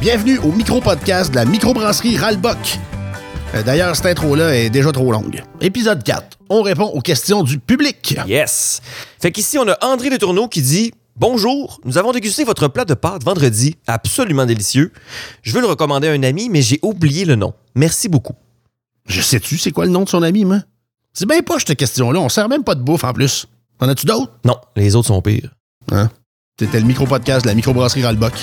Bienvenue au micro-podcast de la microbrasserie Ralbock. Euh, d'ailleurs, cette intro-là est déjà trop longue. Épisode 4. On répond aux questions du public. Yes! Fait qu'ici, on a André Le Tourneau qui dit Bonjour, nous avons dégusté votre plat de pâtes vendredi, absolument délicieux. Je veux le recommander à un ami, mais j'ai oublié le nom. Merci beaucoup. Je sais-tu c'est quoi le nom de son ami, moi? C'est bien pas cette question-là. On sert même pas de bouffe en plus. En as-tu d'autres? Non, les autres sont pires. Hein? C'était le micro-podcast de la microbrasserie Ralbock.